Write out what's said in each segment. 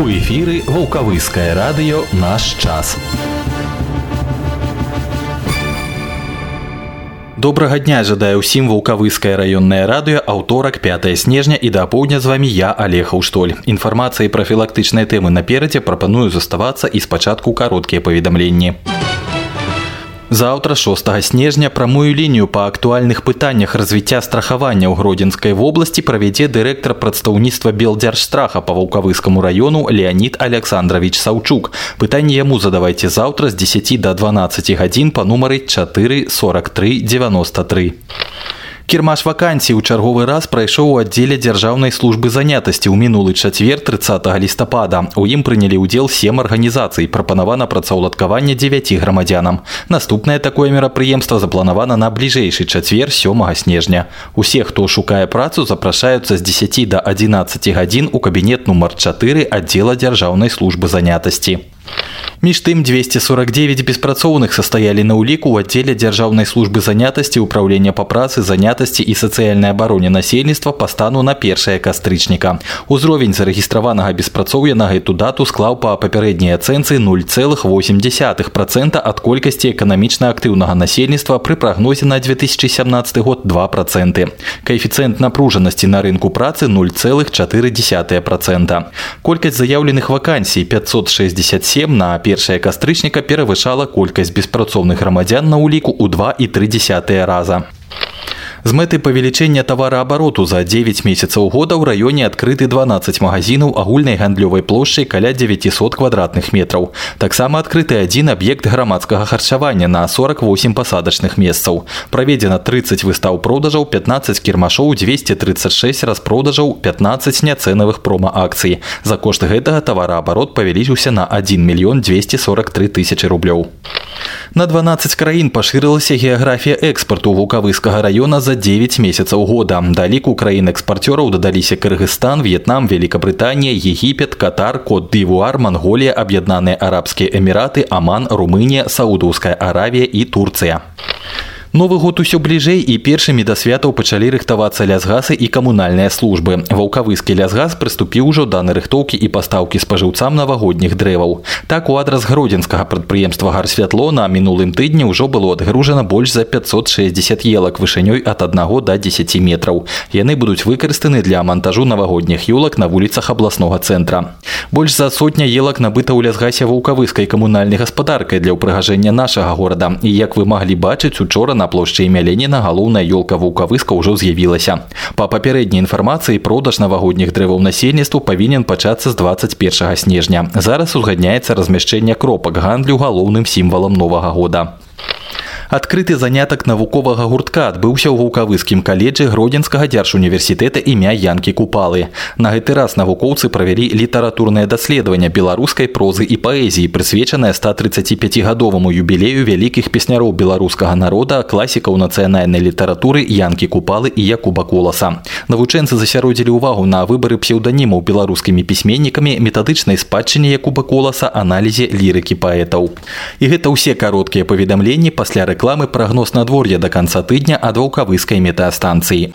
У эфіры вулкавыскае радыё наш час. Добрага дня жадаю ўсім вулкавыскае раённае радыё аўторак 5 снежня і да апоўдня з вами я олег Аўштоль. Інфармацыі прафілактычнай тэмы наперадзе прапаную заставацца і спачатку кароткія паведамленні. Заўтра 6 снежня прамую лінію па актуальных пытаннях развіцця страхавання ў гродзенскай вобласці правядзе дырэктар прадстаўніцтва белдзяржстраха па ваўкавыскаму раёну Леонид Александрович Саўчук. Пытанне яму задавайце заўтра з 10 до 12 гадзін па нумары 4 43 93. Кірмаш вакансій у чарговы раз прайшоў у аддзеле дзяржаўнай службы занятасці ў мінулы чацвер 30 лістапада. У ім прынялі ўдзел сем арганізацый, прапанавана працаўладкаванне 9 грамадзянам. Наступнае такое мерапрыемства запланавана на бліжэйшы чацвер 7 снежня. Усе, хто шукае працу, запрашаюцца з 10 до 11 гадзін у кабінет нумар 4 аддзела дзяржаўнай службы занятасці. Між тым 249 беспрацоўных састаялі на ўліку ў аддзеле дзяржаўнай службы занятасці ўправлення па працы занятасці і сацыяльнай абароне насельніцтва па стану на першае кастрычніка. Узровень зарэгістраванага беспрацоўя на гэту дату склаў па папярэдняй ацэнцы 0,8% ад колькасці эканамічна актыўнага насельніцтва пры прагнозе на 2017 год 2%. Каэфіцыент напружанасці на рынку працы 0,4%. Колькасць заяўленых вакансій 567 на 1 першая кастрычніка перавышала колькасць беспрацоўных грамадзян на ўліку ў 2,3 раза. З мэты павелічэння тавараабароту за 9 месяцаў года ў раёне адкрыты 12 магазінаў агульнай гандлёвай плошчай каля 900 квадратных метраў. Таксама адкрыты адзін аб'ект грамадскага харчавання на 48 пасадачных месцаў. Праведзена 30 выстаў продажаў, 15 кірмашоў, 236 распродажаў, 15 няцэнавых промаакцый. За кошт гэтага тавараабарот павялічыўся на 1 мільён 243 тысячи рублёў. На 12 краін пашырылася геаграфія экспарту вулкавыскага раёна за за 9 месяцаў года. Да ліку краін-экспарцёраў дадаліся Кыргызстан, В'етнам, Великабрытанія, Егіпет, Катар, Кот Д'Івуар, Манголія, Аб'яднаныя Арабскія Эміраты, Аман, Румынія, Саудаўская Аравія і Турцыя. Новы год усё бліжэй і першымі да святаў пачалі рыхтавацца лясгасы і камунальныя службы. Ваўкавыскі лясгас прыступіў ужо да нарыхтоўкі і пастаўкі спажыўцам навагодніх дрэваў. Так у адрас гродзенскага прадпрыемства гарсвятло на мінулым тыдні ўжо было адгружана больш за 560 елак вышынёй ад 1 до 10 метраў. Яны будуць выкарыстаны для монтажу навагодніх юлак на вуліцах абласнога цэнтра. Больш за сотня елак набыта ў лясгасе ваўкавыскай камунальнай гаспадаркай для ўпрыгажэння нашага горада. І як вы маглі бачыць учора на плошчы імя Леніна галоўная ёлка вулкавыска ўжо з'явілася. Па папярэдняй інфармацыі продаж навагодніх дрэваў насельніцтву павінен пачацца з 21 снежня. Зараз узгадняецца размяшчэнне кропак гандлю галоўным сімвалам новага года. Адкрыты занятак навуковага гуртка адбыўся ў вулкавыскім каледжы гродзенскага дзяржуніверсітэта імя янкі купалы. На гэты раз навукоўцы правялі літаратурнае даследаванне беларускай прозы і паэзіі, прысвечанае 135гадоваму юбілею вялікіх песняроў беларускага народа, класікаў нацыянальнай літаратуры янкі купалы і якуба коласа. Навучэнцы засяродзілі ўвагу на выбары псеўданімаў беларускімі пісьменнікамі метадычнай спадчыне якуба коласа аналізе лірыкі паэтаў. І гэта ўсе кароткія паведамленні пасля рэкламы рэкламы прагноз надвор'я да канца тыдня ад ваўкавыскай метэастанцыі.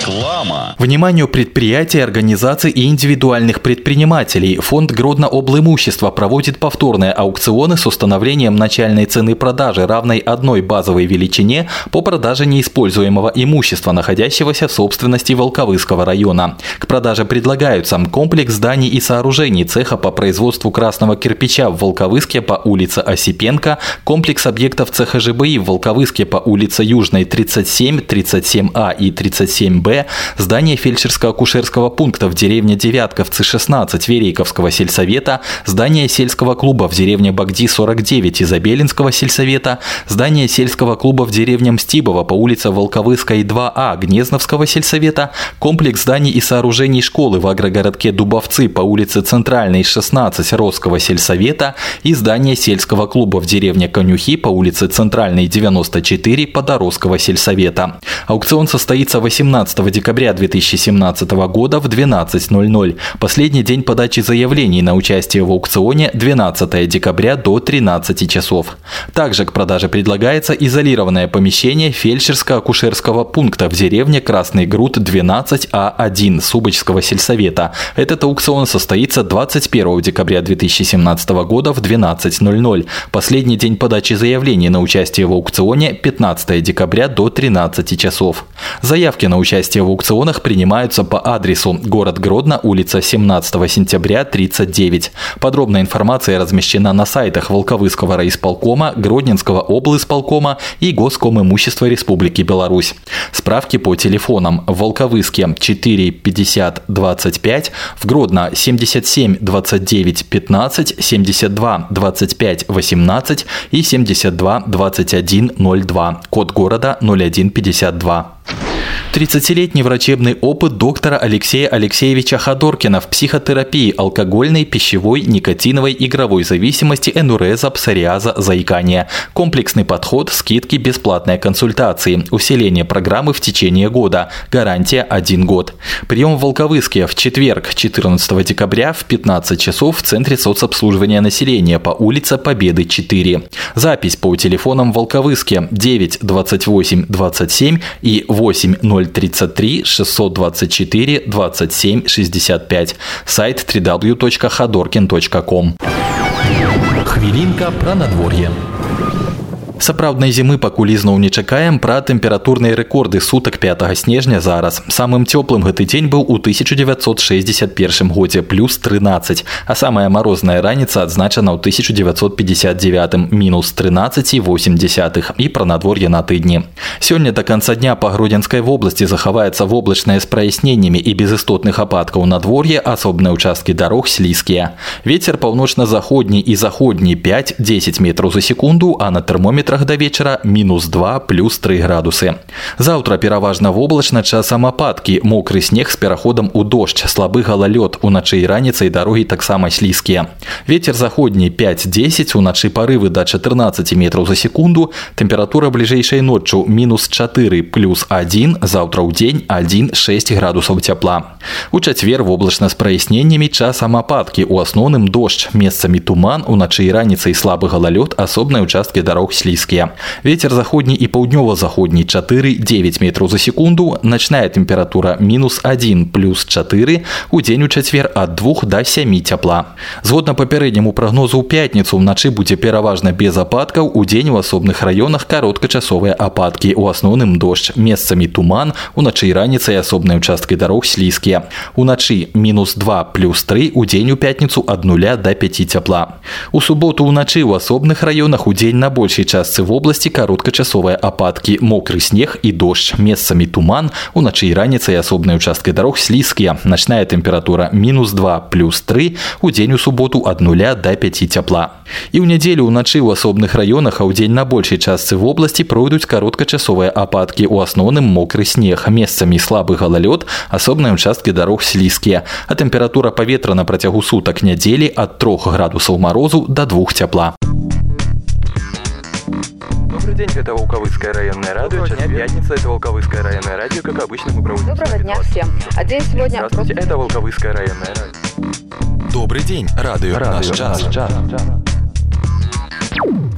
Реклама. Вниманию предприятий, организаций и индивидуальных предпринимателей Фонд Гродно-Облимущества проводит повторные аукционы с установлением начальной цены продажи, равной одной базовой величине по продаже неиспользуемого имущества, находящегося в собственности Волковыского района. К продаже предлагаются комплекс зданий и сооружений цеха по производству красного кирпича в Волковыске по улице Осипенко, комплекс объектов цеха ЖБИ в Волковыске по улице Южной 37, 37А и 37Б, здание фельдшерско-акушерского пункта в деревне Девятковцы 16 Верейковского сельсовета, здание сельского клуба в деревне Багди 49 Изобелинского сельсовета, здание сельского клуба в деревне Мстибово по улице Волковыской 2А Гнезновского сельсовета, комплекс зданий и сооружений школы в агрогородке Дубовцы по улице Центральной 16 Росского сельсовета и здание сельского клуба в деревне Конюхи по улице Центральной 94 Подоросского сельсовета. Аукцион состоится 18 13 декабря 2017 года в 12.00. Последний день подачи заявлений на участие в аукционе 12 декабря до 13 часов. Также к продаже предлагается изолированное помещение фельдшерско-акушерского пункта в деревне Красный Груд 12А1 Субочского сельсовета. Этот аукцион состоится 21 декабря 2017 года в 12.00. Последний день подачи заявлений на участие в аукционе 15 декабря до 13 часов. Заявки на участие в аукционах принимаются по адресу город Гродно, улица 17 сентября, 39. Подробная информация размещена на сайтах Волковыского райисполкома, Гродненского облисполкома и Госкомимущества Республики Беларусь. Справки по телефонам в Волковыске 4 50 25, в Гродно 77 29 15, 72 25 18 и 72 21 02. Код города 0152. 30-летний врачебный опыт доктора Алексея Алексеевича Ходоркина в психотерапии алкогольной, пищевой, никотиновой, игровой зависимости, энуреза, псориаза, заикания. Комплексный подход, скидки, бесплатные консультации, усиление программы в течение года, гарантия 1 год. Прием в Волковыске в четверг, 14 декабря в 15 часов в Центре соцобслуживания населения по улице Победы 4. Запись по телефонам Волковыске 9 28 27 и 8 0 033 624 27 65. Сайт www.ходоркин.ком. Хвилинка про надворье Сапраўднай зімы пакуль ізноў не чакаем пра тэмпературныя рэкорды сутак 5 снежня зараз. Самым цёплым гэты дзень быў у 1961 годзе плюс 13, а самая марозная раніца адзначана ў 1959 мінус 13,8 і пра надвор'е на тыдні. Сёння до конца дня па гродзенскай вобласці захаваецца воблачнае з праясненнямі і без істотных ападкаў надвор'е асобныя ўчасткі дарог слізкія. Вецер паўночна-заходні і заходні 5-10 метраў за секунду, а на тэрмометр термометрах до вечера минус 2 плюс 3 градусы. Завтра пераважна воблачна часам ападкі, мокры снег з пераходам у дождь, слабы галалёд, уначы і раніцай дарогі таксама слізкія. Ветер заходні 5-10, уначы парывы до 14 метров за секунду, тэмпература бліжэйшай ноччу минус 4 плюс 1, завтра ў дзень 1-6 градусаў цяпла. У чацвер воблачна з праясненнямі часам ападкі, у асноўным дождь, месцамі туман, уначы і раніцай слабы галалёд, асобныя участкі дарог слізкія слизкие. Ветер заходний и паўднёва-заходний 4-9 метров за секунду, ночная температура минус 1 плюс 4, у дзень у чацвер ад 2 до 7 цяпла. Згодна папярэдняму прагнозу ў пятніцу ўначы будзе пераважна без ападкаў, у дзень у асобных раёнах кароткачасовыя ападкі, у асноўным дождж, месцамі туман, уначы і раніцай асобныя участкі дарог слізкія. Уначы минус 2 плюс 3, у дзень у пятніцу ад 0 до 5 цяпла. У суботу ўначы ў асобных раёнах у дзень на большай частцы вобласці кароткачасовыя ападкі мокры снег і дождж месцамі туман уначы і раніцай асобнай участкай дарог слізкія начная тэмпература минус 2 плюс 3 у дзень у суботу ад нуля до 5 цяпла і ў нядзелю ўначы ў асобных раёнах а ў дзень на большай частцы вобласці пройдуць кароткачасовыя ападкі у асноўным мокры снег месцамі слабы галалёд асобныя участкі дарог слізкія а тэмпература паветра на працягу сутак нядзелі ад 3 градусаў марозу до 2 цяпла Добрый день, это Волковыцкое районное радио. Доброго Час дня. пятница, это Волковыцкое районное радио. Как обычно, мы проводим... Доброго дня всем. А день сегодня... Здравствуйте, это Волковыцкое районное радио. Добрый день, радио, радио наш час. Наш час.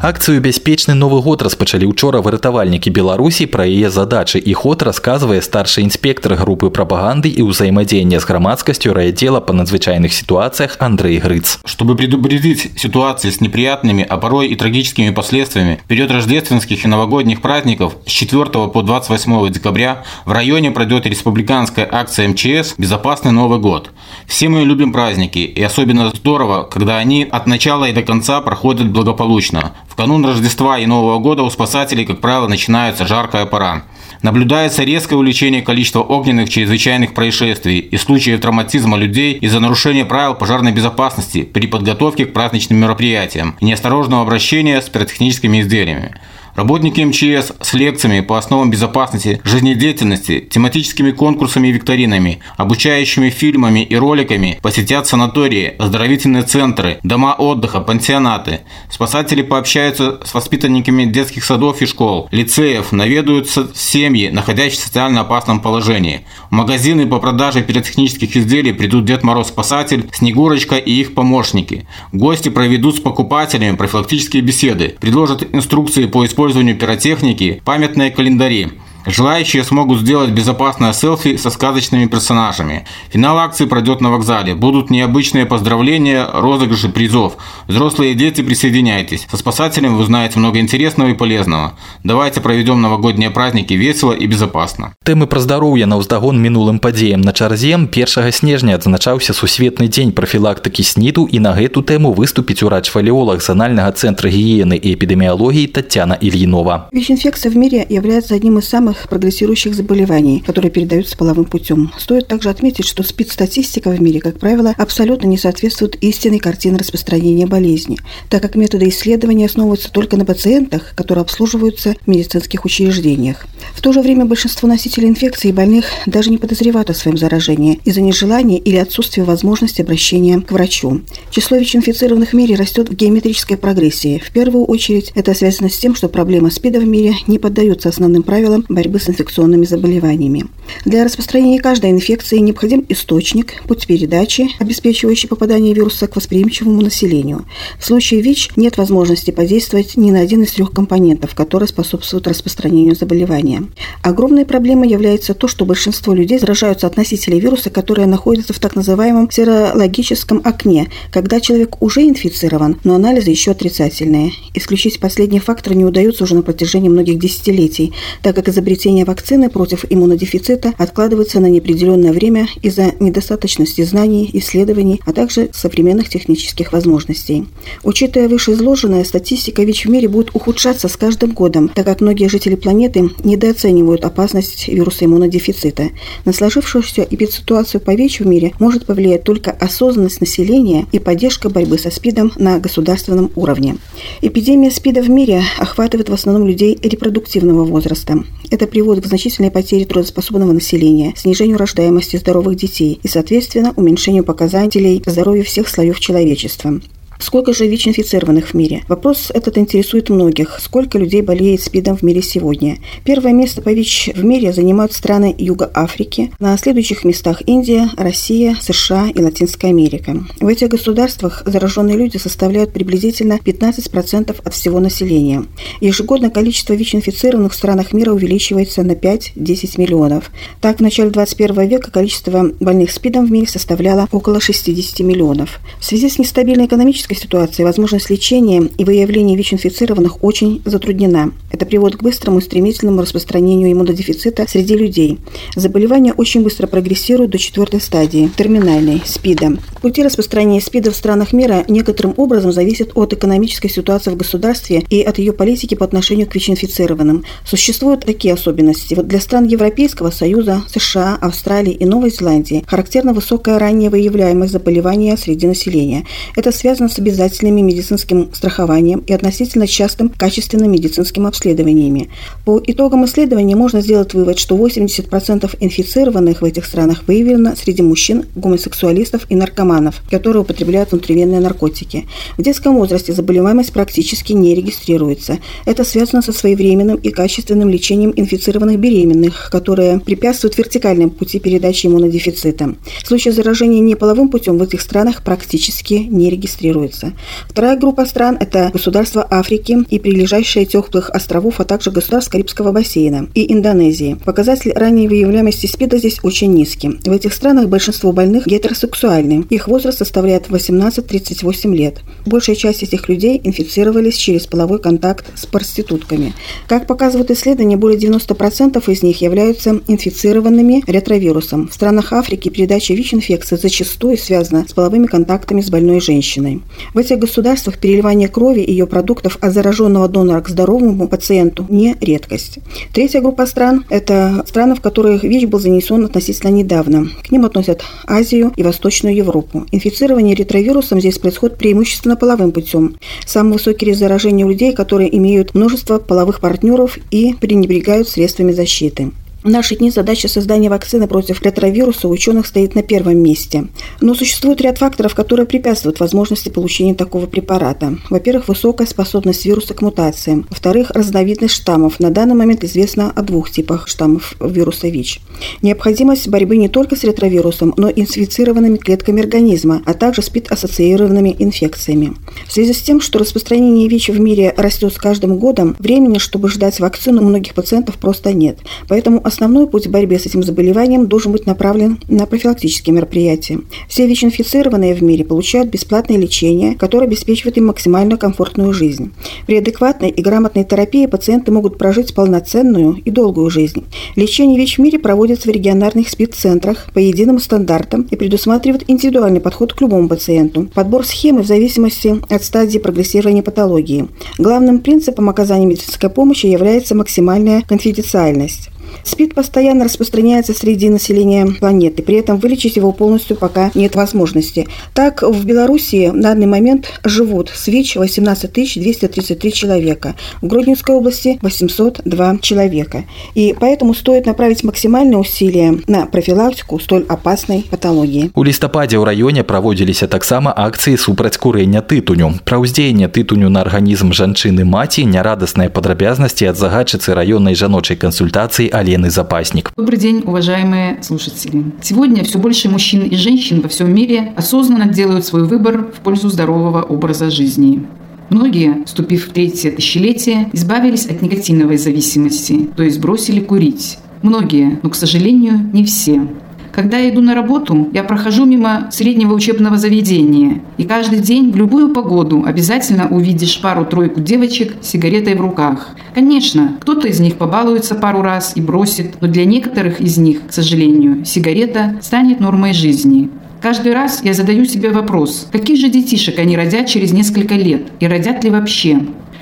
Акцыю бяспечны новы год распачалі учора выратавальнікі Беларусі пра яе задачы і ход расказвае старшы інспектор групы прапаганды і ўзаемадзеяння з грамадскасцю райдзела по надзвычайных ситуациях Андрей Грыц. Чтобы предупредить ситуации с неприятными, а порой и трагическими последствиями, в период рождественских и новогодних праздников с 4 по 28 декабря в районе пройдет республиканская акция МЧС «Безопасный Новый год». Все мы любим праздники, и особенно здорово, когда они от начала и до конца проходят благополучно. В канун Рождества и Нового года у спасателей, как правило, начинается жаркая пора. Наблюдается резкое увеличение количества огненных чрезвычайных происшествий и случаев травматизма людей из-за нарушения правил пожарной безопасности при подготовке к праздничным мероприятиям и неосторожного обращения с пиротехническими изделиями. Работники МЧС с лекциями по основам безопасности жизнедеятельности, тематическими конкурсами и викторинами, обучающими фильмами и роликами посетят санатории, оздоровительные центры, дома отдыха, пансионаты. Спасатели пообщаются с воспитанниками детских садов и школ, лицеев, наведаются семьи, находящиеся в социально опасном положении. В магазины по продаже пиротехнических изделий придут Дед Мороз-спасатель, Снегурочка и их помощники. Гости проведут с покупателями профилактические беседы, предложат инструкции по использованию пиротехники, памятные календари. Желающие смогут сделать безопасное селфи со сказочными персонажами. Финал акции пройдет на вокзале. Будут необычные поздравления, розыгрыши призов. Взрослые и дети, присоединяйтесь. Со спасателем вы узнаете много интересного и полезного. Давайте проведем новогодние праздники весело и безопасно. Тэмы пра здароўе на ўздагон мінулым падзеям на чарзе 1 снежня адзначаўся сусветны дзень прафілактыкі сніту і на гэту тэму выступіць урач-фалеолог зональнага центра гигиены и эпидемиологии Татьяна Ильинова. ВИЧ-инфекция в мире является одним из самых самых прогрессирующих заболеваний, которые передаются половым путем. Стоит также отметить, что СПИД-статистика в мире, как правило, абсолютно не соответствует истинной картине распространения болезни, так как методы исследования основываются только на пациентах, которые обслуживаются в медицинских учреждениях. В то же время большинство носителей инфекции и больных даже не подозревают о своем заражении из-за нежелания или отсутствия возможности обращения к врачу. Число ВИЧ-инфицированных в мире растет в геометрической прогрессии. В первую очередь это связано с тем, что проблема СПИДа в мире не поддается основным правилам борьбы борьбы с инфекционными заболеваниями. Для распространения каждой инфекции необходим источник, путь передачи, обеспечивающий попадание вируса к восприимчивому населению. В случае ВИЧ нет возможности подействовать ни на один из трех компонентов, которые способствуют распространению заболевания. Огромной проблемой является то, что большинство людей заражаются от носителей вируса, которые находятся в так называемом серологическом окне, когда человек уже инфицирован, но анализы еще отрицательные. Исключить последний фактор не удается уже на протяжении многих десятилетий, так как изобретение изобретение вакцины против иммунодефицита откладывается на неопределенное время из-за недостаточности знаний, исследований, а также современных технических возможностей. Учитывая вышеизложенное, статистика ВИЧ в мире будет ухудшаться с каждым годом, так как многие жители планеты недооценивают опасность вируса иммунодефицита. На сложившуюся эпидситуацию по ВИЧ в мире может повлиять только осознанность населения и поддержка борьбы со СПИДом на государственном уровне. Эпидемия СПИДа в мире охватывает в основном людей репродуктивного возраста. Это приводит к значительной потере трудоспособного населения, снижению рождаемости здоровых детей и, соответственно, уменьшению показателей здоровья всех слоев человечества. Сколько же ВИЧ-инфицированных в мире? Вопрос этот интересует многих. Сколько людей болеет СПИДом в мире сегодня? Первое место по ВИЧ в мире занимают страны Юга Африки. На следующих местах Индия, Россия, США и Латинская Америка. В этих государствах зараженные люди составляют приблизительно 15% от всего населения. Ежегодно количество ВИЧ-инфицированных в странах мира увеличивается на 5-10 миллионов. Так, в начале 21 века количество больных СПИДом в мире составляло около 60 миллионов. В связи с нестабильной экономической критической ситуации возможность лечения и выявления ВИЧ-инфицированных очень затруднена. Это приводит к быстрому и стремительному распространению иммунодефицита среди людей. Заболевание очень быстро прогрессирует до четвертой стадии – терминальной, СПИДа. Пути распространения СПИДа в странах мира некоторым образом зависят от экономической ситуации в государстве и от ее политики по отношению к ВИЧ-инфицированным. Существуют такие особенности. Вот для стран Европейского Союза, США, Австралии и Новой Зеландии характерна высокая ранняя выявляемость заболевания среди населения. Это связано с с обязательным медицинским страхованием и относительно частым качественным медицинским обследованиями. По итогам исследования можно сделать вывод, что 80% инфицированных в этих странах выявлено среди мужчин, гомосексуалистов и наркоманов, которые употребляют внутривенные наркотики. В детском возрасте заболеваемость практически не регистрируется. Это связано со своевременным и качественным лечением инфицированных беременных, которые препятствуют вертикальным пути передачи иммунодефицита. Случаи заражения неполовым путем в этих странах практически не регистрируются планируется. Вторая группа стран – это государства Африки и прилежащие теплых островов, а также государств Карибского бассейна и Индонезии. Показатель ранней выявляемости СПИДа здесь очень низкий. В этих странах большинство больных гетеросексуальны. Их возраст составляет 18-38 лет. Большая часть этих людей инфицировались через половой контакт с проститутками. Как показывают исследования, более 90% из них являются инфицированными ретровирусом. В странах Африки передача ВИЧ-инфекции зачастую связана с половыми контактами с больной женщиной. В этих государствах переливание крови и ее продуктов от зараженного донора к здоровому пациенту не редкость. Третья группа стран – это страны, в которых ВИЧ был занесен относительно недавно. К ним относят Азию и Восточную Европу. Инфицирование ретровирусом здесь происходит преимущественно половым путем. Самый высокий риск заражения у людей, которые имеют множество половых партнеров и пренебрегают средствами защиты. В наши дни задача создания вакцины против ретровируса у ученых стоит на первом месте. Но существует ряд факторов, которые препятствуют возможности получения такого препарата. Во-первых, высокая способность вируса к мутациям. Во-вторых, разновидность штаммов. На данный момент известно о двух типах штаммов вируса ВИЧ. Необходимость борьбы не только с ретровирусом, но и инфицированными клетками организма, а также СПИД-ассоциированными инфекциями. В связи с тем, что распространение ВИЧ в мире растет с каждым годом, времени, чтобы ждать вакцину, у многих пациентов просто нет. Поэтому Основной путь в борьбе с этим заболеванием должен быть направлен на профилактические мероприятия. Все ВИЧ-инфицированные в мире получают бесплатное лечение, которое обеспечивает им максимально комфортную жизнь. При адекватной и грамотной терапии пациенты могут прожить полноценную и долгую жизнь. Лечение ВИЧ в мире проводится в региональных СПИД-центрах по единым стандартам и предусматривает индивидуальный подход к любому пациенту. Подбор схемы в зависимости от стадии прогрессирования патологии. Главным принципом оказания медицинской помощи является максимальная конфиденциальность. СПИД постоянно распространяется среди населения планеты, при этом вылечить его полностью пока нет возможности. Так, в Беларуси на данный момент живут с ВИЧ 18 233 человека, в Гродненской области 802 человека. И поэтому стоит направить максимальные усилия на профилактику столь опасной патологии. У лістападзе ў раёне праводзіліся таксама акцыі супраць курэння тытуню. Пра ўздзеянне тытуню на арганізм жанчыны маці нярадасныя падрабязнасці ад загадчыцы раённай жаночай кансультацыі Алены Запасник. Добрый день, уважаемые слушатели. Сегодня все больше мужчин и женщин во всем мире осознанно делают свой выбор в пользу здорового образа жизни. Многие, вступив в третье тысячелетие, избавились от негативной зависимости, то есть бросили курить. Многие, но, к сожалению, не все. Когда я иду на работу, я прохожу мимо среднего учебного заведения. И каждый день в любую погоду обязательно увидишь пару-тройку девочек с сигаретой в руках. Конечно, кто-то из них побалуется пару раз и бросит, но для некоторых из них, к сожалению, сигарета станет нормой жизни. Каждый раз я задаю себе вопрос, каких же детишек они родят через несколько лет и родят ли вообще?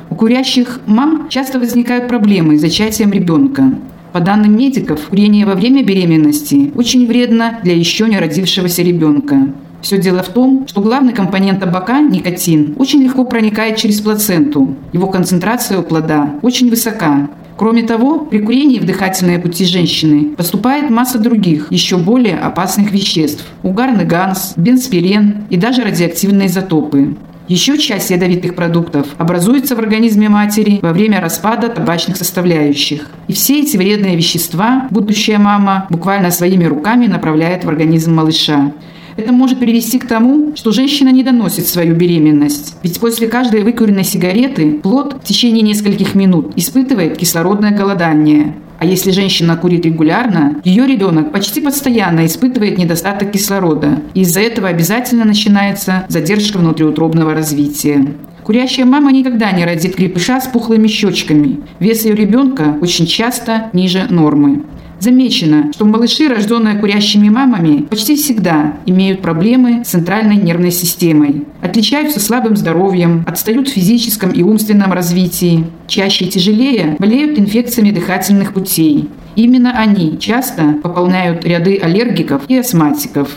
У курящих мам часто возникают проблемы с зачатием ребенка. По данным медиков, курение во время беременности очень вредно для еще не родившегося ребенка. Все дело в том, что главный компонент табака, никотин, очень легко проникает через плаценту. Его концентрация у плода очень высока. Кроме того, при курении в дыхательные пути женщины поступает масса других, еще более опасных веществ – угарный ганс, бенспирен и даже радиоактивные изотопы. Еще часть ядовитых продуктов образуется в организме матери во время распада табачных составляющих. И все эти вредные вещества будущая мама буквально своими руками направляет в организм малыша. Это может привести к тому, что женщина не доносит свою беременность. Ведь после каждой выкуренной сигареты плод в течение нескольких минут испытывает кислородное голодание. А если женщина курит регулярно, ее ребенок почти постоянно испытывает недостаток кислорода. Из-за этого обязательно начинается задержка внутриутробного развития. Курящая мама никогда не родит крепыша с пухлыми щечками. Вес ее ребенка очень часто ниже нормы. Замечено, что малыши, рожденные курящими мамами, почти всегда имеют проблемы с центральной нервной системой, отличаются слабым здоровьем, отстают в физическом и умственном развитии, чаще и тяжелее болеют инфекциями дыхательных путей. Именно они часто пополняют ряды аллергиков и астматиков.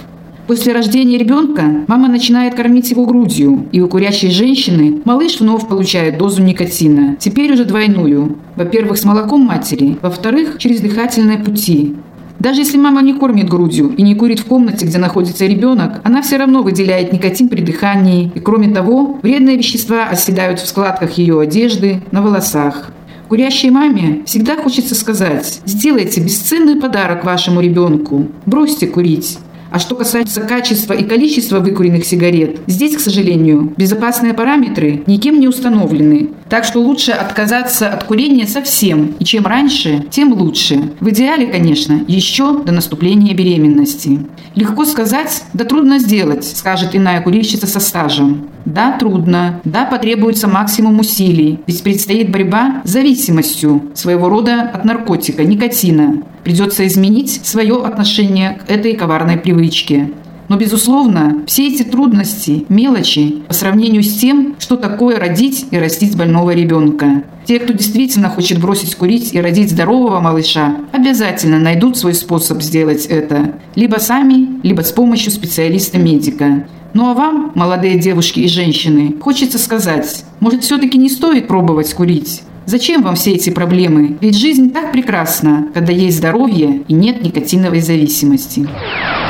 После рождения ребенка мама начинает кормить его грудью, и у курящей женщины малыш вновь получает дозу никотина, теперь уже двойную. Во-первых, с молоком матери, во-вторых, через дыхательные пути. Даже если мама не кормит грудью и не курит в комнате, где находится ребенок, она все равно выделяет никотин при дыхании. И кроме того, вредные вещества оседают в складках ее одежды, на волосах. Курящей маме всегда хочется сказать, сделайте бесценный подарок вашему ребенку, бросьте курить. А что касается качества и количества выкуренных сигарет, здесь, к сожалению, безопасные параметры никем не установлены. Так что лучше отказаться от курения совсем. И чем раньше, тем лучше. В идеале, конечно, еще до наступления беременности. Легко сказать, да трудно сделать, скажет иная курильщица со стажем. Да, трудно. Да, потребуется максимум усилий. Ведь предстоит борьба с зависимостью, своего рода от наркотика, никотина. Придется изменить свое отношение к этой коварной привычке. Но, безусловно, все эти трудности – мелочи по сравнению с тем, что такое родить и растить больного ребенка. Те, кто действительно хочет бросить курить и родить здорового малыша, обязательно найдут свой способ сделать это. Либо сами, либо с помощью специалиста-медика. Ну а вам, молодые девушки и женщины, хочется сказать, может все-таки не стоит пробовать курить? Зачем вам все эти проблемы? Ведь жизнь так прекрасна, когда есть здоровье и нет никотиновой зависимости.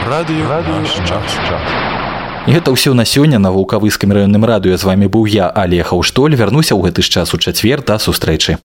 Радио, Радио І гэта ўсё на сёння на вулкавыскім раённым радыё з вами быў я алеха ўштоль вярнуся ў гэты ж час у чацвер да сустрэчы